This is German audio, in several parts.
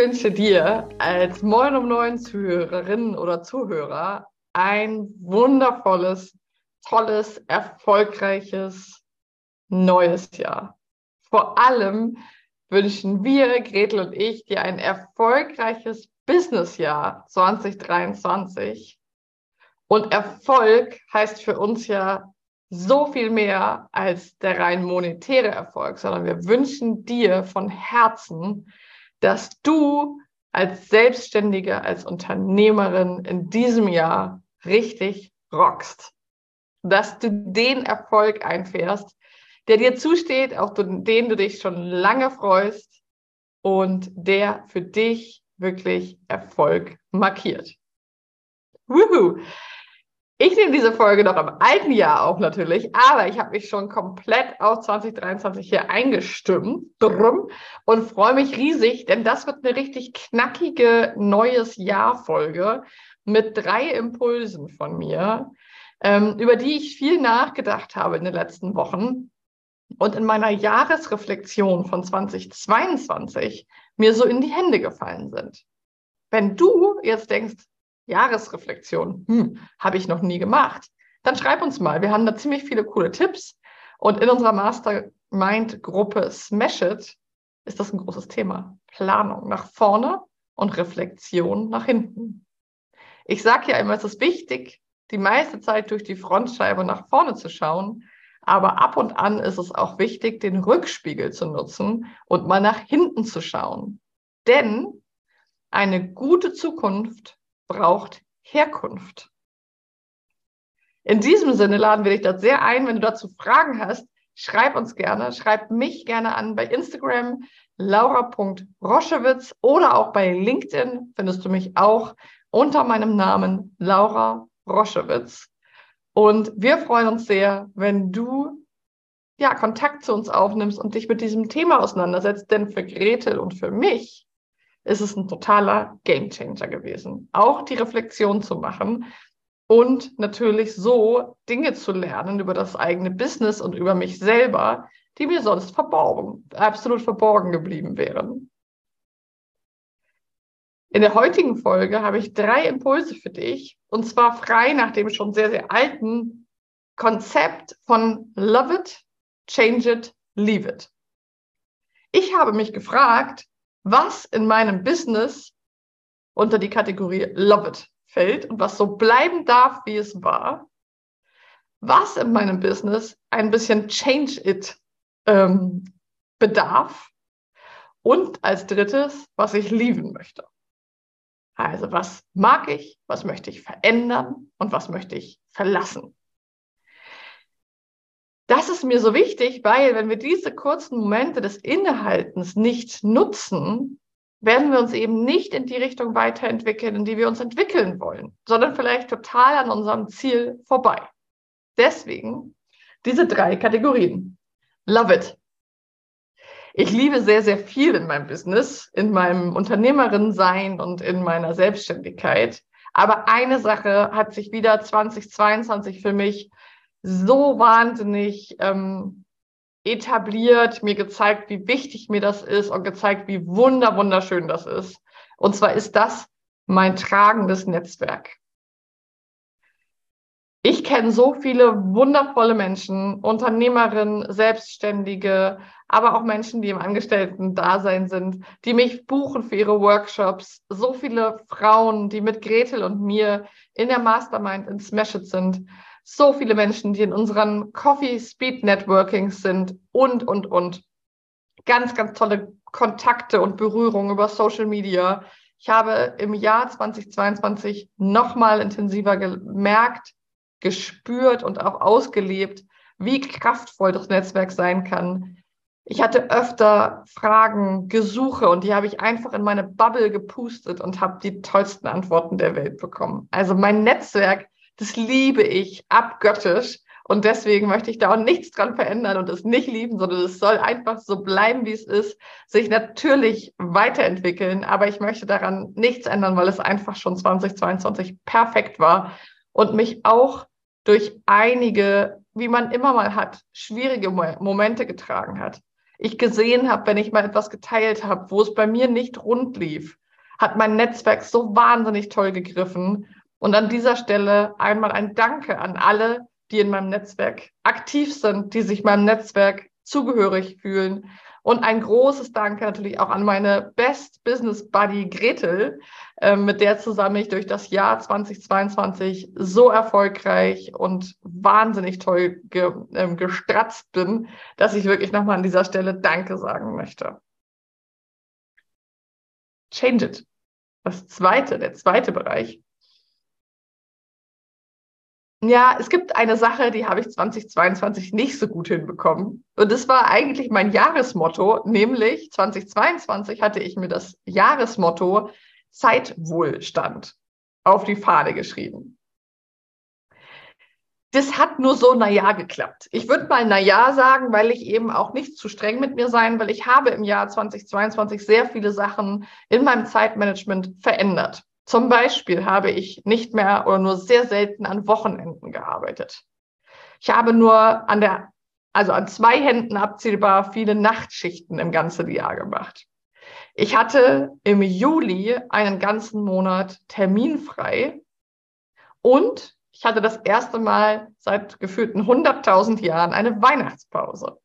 wünsche dir als Moin um Neun Zuhörerin oder Zuhörer ein wundervolles, tolles, erfolgreiches neues Jahr. Vor allem wünschen wir, Gretel und ich, dir ein erfolgreiches Businessjahr 2023. Und Erfolg heißt für uns ja so viel mehr als der rein monetäre Erfolg, sondern wir wünschen dir von Herzen, dass du als Selbstständige, als Unternehmerin in diesem Jahr richtig rockst. Dass du den Erfolg einfährst, der dir zusteht, auf den du dich schon lange freust und der für dich wirklich Erfolg markiert. Woohoo! Ich nehme diese Folge noch im alten Jahr auf natürlich, aber ich habe mich schon komplett auf 2023 hier eingestimmt drum, und freue mich riesig, denn das wird eine richtig knackige neues Jahr Folge mit drei Impulsen von mir, ähm, über die ich viel nachgedacht habe in den letzten Wochen und in meiner Jahresreflexion von 2022 mir so in die Hände gefallen sind. Wenn du jetzt denkst, Jahresreflexion, hm, habe ich noch nie gemacht, dann schreib uns mal. Wir haben da ziemlich viele coole Tipps. Und in unserer Mastermind-Gruppe Smash It ist das ein großes Thema. Planung nach vorne und Reflexion nach hinten. Ich sage ja immer, es ist wichtig, die meiste Zeit durch die Frontscheibe nach vorne zu schauen. Aber ab und an ist es auch wichtig, den Rückspiegel zu nutzen und mal nach hinten zu schauen. Denn eine gute Zukunft braucht Herkunft. In diesem Sinne laden wir dich dort sehr ein. Wenn du dazu Fragen hast, schreib uns gerne, schreib mich gerne an bei Instagram laura.roschewitz oder auch bei LinkedIn findest du mich auch unter meinem Namen Laura Roschewitz. Und wir freuen uns sehr, wenn du ja Kontakt zu uns aufnimmst und dich mit diesem Thema auseinandersetzt, denn für Gretel und für mich ist es ein totaler Gamechanger gewesen. Auch die Reflexion zu machen und natürlich so Dinge zu lernen über das eigene Business und über mich selber, die mir sonst verborgen, absolut verborgen geblieben wären. In der heutigen Folge habe ich drei Impulse für dich und zwar frei nach dem schon sehr, sehr alten Konzept von Love it, Change it, Leave it. Ich habe mich gefragt, was in meinem Business unter die Kategorie Love It fällt und was so bleiben darf, wie es war. Was in meinem Business ein bisschen Change It ähm, bedarf. Und als drittes, was ich lieben möchte. Also was mag ich, was möchte ich verändern und was möchte ich verlassen das ist mir so wichtig, weil wenn wir diese kurzen Momente des Innehaltens nicht nutzen, werden wir uns eben nicht in die Richtung weiterentwickeln, in die wir uns entwickeln wollen, sondern vielleicht total an unserem Ziel vorbei. Deswegen diese drei Kategorien. Love it. Ich liebe sehr, sehr viel in meinem Business, in meinem Unternehmerin-Sein und in meiner Selbstständigkeit. Aber eine Sache hat sich wieder 2022 für mich so wahnsinnig ähm, etabliert, mir gezeigt, wie wichtig mir das ist und gezeigt, wie wunder, wunderschön das ist. Und zwar ist das mein tragendes Netzwerk. Ich kenne so viele wundervolle Menschen, Unternehmerinnen, Selbstständige, aber auch Menschen, die im Angestellten-Dasein sind, die mich buchen für ihre Workshops. So viele Frauen, die mit Gretel und mir in der Mastermind in Smash It sind so viele Menschen, die in unseren Coffee Speed Networkings sind und, und, und. Ganz, ganz tolle Kontakte und Berührungen über Social Media. Ich habe im Jahr 2022 nochmal intensiver gemerkt, gespürt und auch ausgelebt, wie kraftvoll das Netzwerk sein kann. Ich hatte öfter Fragen, Gesuche und die habe ich einfach in meine Bubble gepustet und habe die tollsten Antworten der Welt bekommen. Also mein Netzwerk das liebe ich abgöttisch. Und deswegen möchte ich da auch nichts dran verändern und es nicht lieben, sondern es soll einfach so bleiben, wie es ist, sich natürlich weiterentwickeln. Aber ich möchte daran nichts ändern, weil es einfach schon 2022 perfekt war und mich auch durch einige, wie man immer mal hat, schwierige Momente getragen hat. ich gesehen habe, wenn ich mal etwas geteilt habe, wo es bei mir nicht rund lief, hat mein Netzwerk so wahnsinnig toll gegriffen. Und an dieser Stelle einmal ein Danke an alle, die in meinem Netzwerk aktiv sind, die sich meinem Netzwerk zugehörig fühlen und ein großes Danke natürlich auch an meine Best Business Buddy Gretel, äh, mit der zusammen ich durch das Jahr 2022 so erfolgreich und wahnsinnig toll ge äh, gestratzt bin, dass ich wirklich nochmal an dieser Stelle Danke sagen möchte. Change it. Das zweite, der zweite Bereich ja, es gibt eine Sache, die habe ich 2022 nicht so gut hinbekommen. Und das war eigentlich mein Jahresmotto, nämlich 2022 hatte ich mir das Jahresmotto Zeitwohlstand auf die Fahne geschrieben. Das hat nur so naja geklappt. Ich würde mal naja sagen, weil ich eben auch nicht zu streng mit mir sein, weil ich habe im Jahr 2022 sehr viele Sachen in meinem Zeitmanagement verändert. Zum Beispiel habe ich nicht mehr oder nur sehr selten an Wochenenden gearbeitet. Ich habe nur an der, also an zwei Händen abzählbar viele Nachtschichten im ganzen Jahr gemacht. Ich hatte im Juli einen ganzen Monat terminfrei und ich hatte das erste Mal seit gefühlten 100.000 Jahren eine Weihnachtspause.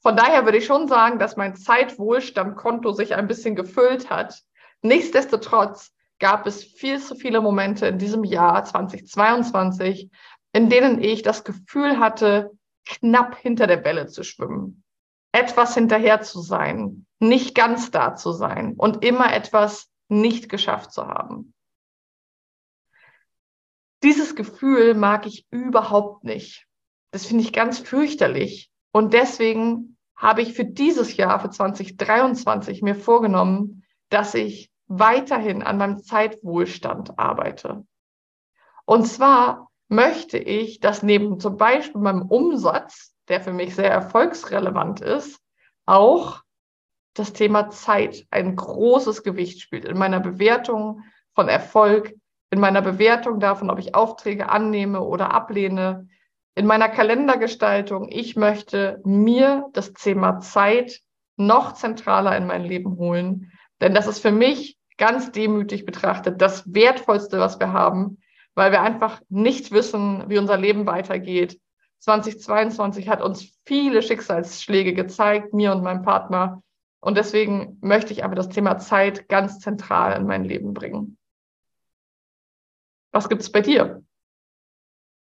Von daher würde ich schon sagen, dass mein Zeitwohlstandkonto sich ein bisschen gefüllt hat Nichtsdestotrotz gab es viel zu viele Momente in diesem Jahr 2022, in denen ich das Gefühl hatte, knapp hinter der Welle zu schwimmen, etwas hinterher zu sein, nicht ganz da zu sein und immer etwas nicht geschafft zu haben. Dieses Gefühl mag ich überhaupt nicht. Das finde ich ganz fürchterlich. Und deswegen habe ich für dieses Jahr, für 2023, mir vorgenommen, dass ich weiterhin an meinem Zeitwohlstand arbeite. Und zwar möchte ich, dass neben zum Beispiel meinem Umsatz, der für mich sehr erfolgsrelevant ist, auch das Thema Zeit ein großes Gewicht spielt in meiner Bewertung von Erfolg, in meiner Bewertung davon, ob ich Aufträge annehme oder ablehne, in meiner Kalendergestaltung. Ich möchte mir das Thema Zeit noch zentraler in mein Leben holen, denn das ist für mich ganz demütig betrachtet das Wertvollste, was wir haben, weil wir einfach nicht wissen, wie unser Leben weitergeht. 2022 hat uns viele Schicksalsschläge gezeigt, mir und meinem Partner. Und deswegen möchte ich einfach das Thema Zeit ganz zentral in mein Leben bringen. Was gibt es bei dir?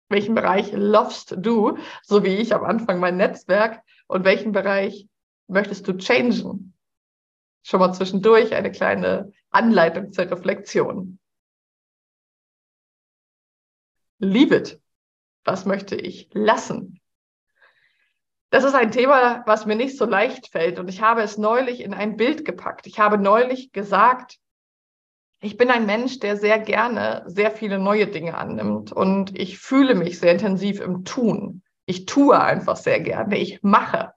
Welchen Bereich lovest du, so wie ich am Anfang mein Netzwerk? Und welchen Bereich möchtest du changen? Schon mal zwischendurch eine kleine Anleitung zur Reflexion. Leave it. Was möchte ich lassen? Das ist ein Thema, was mir nicht so leicht fällt. Und ich habe es neulich in ein Bild gepackt. Ich habe neulich gesagt, ich bin ein Mensch, der sehr gerne sehr viele neue Dinge annimmt. Und ich fühle mich sehr intensiv im Tun. Ich tue einfach sehr gerne. Ich mache.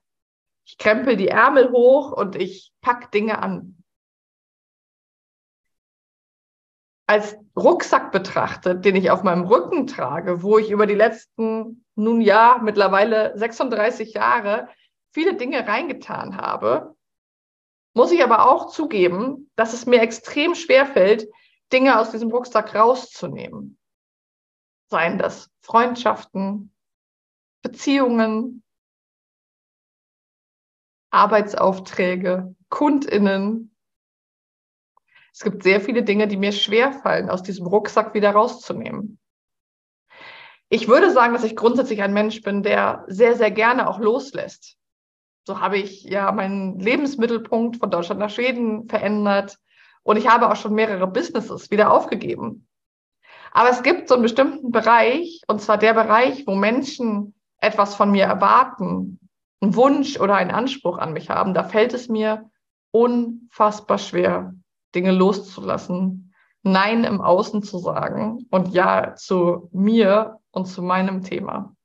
Ich krempel die Ärmel hoch und ich pack Dinge an. Als Rucksack betrachtet, den ich auf meinem Rücken trage, wo ich über die letzten, nun ja, mittlerweile 36 Jahre viele Dinge reingetan habe, muss ich aber auch zugeben, dass es mir extrem schwer fällt, Dinge aus diesem Rucksack rauszunehmen. Seien das Freundschaften, Beziehungen, Arbeitsaufträge, Kundinnen, es gibt sehr viele Dinge, die mir schwerfallen, aus diesem Rucksack wieder rauszunehmen. Ich würde sagen, dass ich grundsätzlich ein Mensch bin, der sehr, sehr gerne auch loslässt. So habe ich ja meinen Lebensmittelpunkt von Deutschland nach Schweden verändert und ich habe auch schon mehrere Businesses wieder aufgegeben. Aber es gibt so einen bestimmten Bereich, und zwar der Bereich, wo Menschen etwas von mir erwarten, einen Wunsch oder einen Anspruch an mich haben. Da fällt es mir unfassbar schwer, Dinge loszulassen, Nein im Außen zu sagen und Ja zu mir und zu meinem Thema.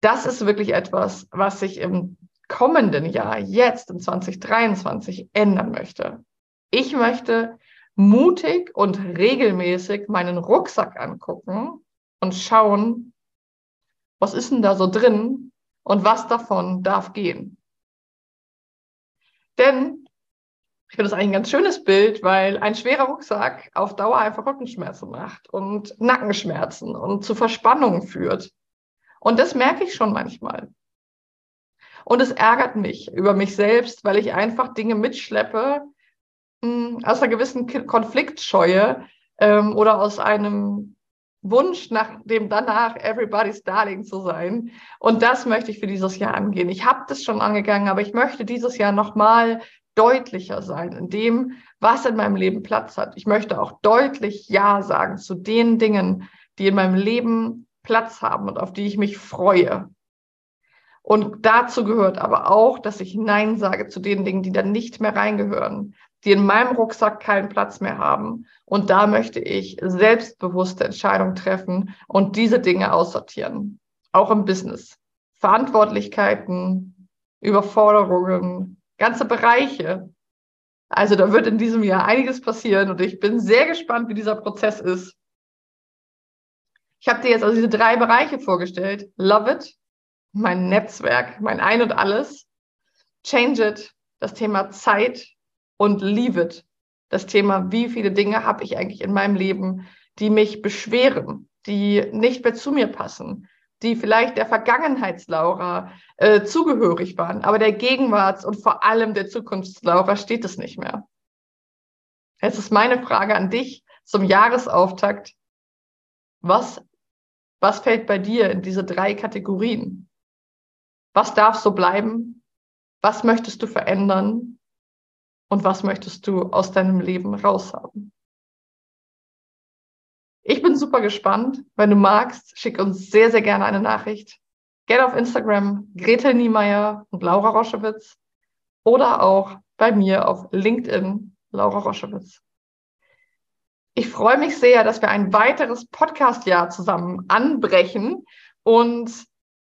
Das ist wirklich etwas, was sich im kommenden Jahr, jetzt in 2023, ändern möchte. Ich möchte mutig und regelmäßig meinen Rucksack angucken und schauen, was ist denn da so drin und was davon darf gehen. Denn ich finde das eigentlich ein ganz schönes Bild, weil ein schwerer Rucksack auf Dauer einfach Rückenschmerzen macht und Nackenschmerzen und zu Verspannungen führt. Und das merke ich schon manchmal. Und es ärgert mich über mich selbst, weil ich einfach Dinge mitschleppe mh, hm, aus einer gewissen Konfliktscheue ähm, oder aus einem Wunsch nach dem danach Everybody's Darling zu sein. Und das möchte ich für dieses Jahr angehen. Ich habe das schon angegangen, aber ich möchte dieses Jahr nochmal deutlicher sein in dem, was in meinem Leben Platz hat. Ich möchte auch deutlich Ja sagen zu den Dingen, die in meinem Leben Platz haben und auf die ich mich freue. Und dazu gehört aber auch, dass ich Nein sage zu den Dingen, die dann nicht mehr reingehören, die in meinem Rucksack keinen Platz mehr haben. Und da möchte ich selbstbewusste Entscheidungen treffen und diese Dinge aussortieren. Auch im Business. Verantwortlichkeiten, Überforderungen, ganze Bereiche. Also da wird in diesem Jahr einiges passieren und ich bin sehr gespannt, wie dieser Prozess ist. Ich habe dir jetzt also diese drei Bereiche vorgestellt. Love it, mein Netzwerk, mein Ein und Alles. Change it, das Thema Zeit und leave it, das Thema, wie viele Dinge habe ich eigentlich in meinem Leben, die mich beschweren, die nicht mehr zu mir passen, die vielleicht der Vergangenheitslaura äh, zugehörig waren, aber der Gegenwarts- und vor allem der Zukunftslaura steht es nicht mehr. Jetzt ist meine Frage an dich zum Jahresauftakt. Was, was fällt bei dir in diese drei Kategorien? Was darf so bleiben? Was möchtest du verändern? Und was möchtest du aus deinem Leben raushaben? Ich bin super gespannt. Wenn du magst, schick uns sehr, sehr gerne eine Nachricht. Gerne auf Instagram Gretel Niemeyer und Laura Roschewitz oder auch bei mir auf LinkedIn Laura Roschewitz. Ich freue mich sehr, dass wir ein weiteres Podcast-Jahr zusammen anbrechen und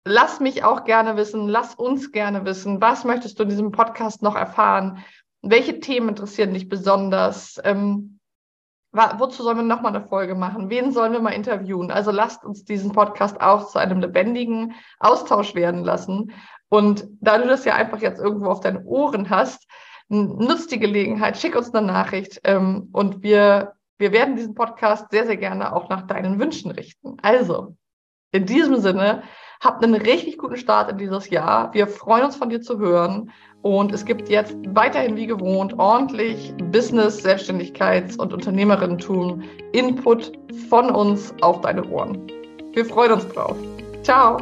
lass mich auch gerne wissen, lass uns gerne wissen, was möchtest du in diesem Podcast noch erfahren? Welche Themen interessieren dich besonders? Ähm, wozu sollen wir nochmal eine Folge machen? Wen sollen wir mal interviewen? Also lasst uns diesen Podcast auch zu einem lebendigen Austausch werden lassen. Und da du das ja einfach jetzt irgendwo auf deinen Ohren hast, nutzt die Gelegenheit, schick uns eine Nachricht ähm, und wir, wir werden diesen Podcast sehr, sehr gerne auch nach deinen Wünschen richten. Also, in diesem Sinne, Habt einen richtig guten Start in dieses Jahr. Wir freuen uns von dir zu hören. Und es gibt jetzt weiterhin wie gewohnt ordentlich Business, Selbstständigkeits- und Unternehmerinnentum Input von uns auf deine Ohren. Wir freuen uns drauf. Ciao.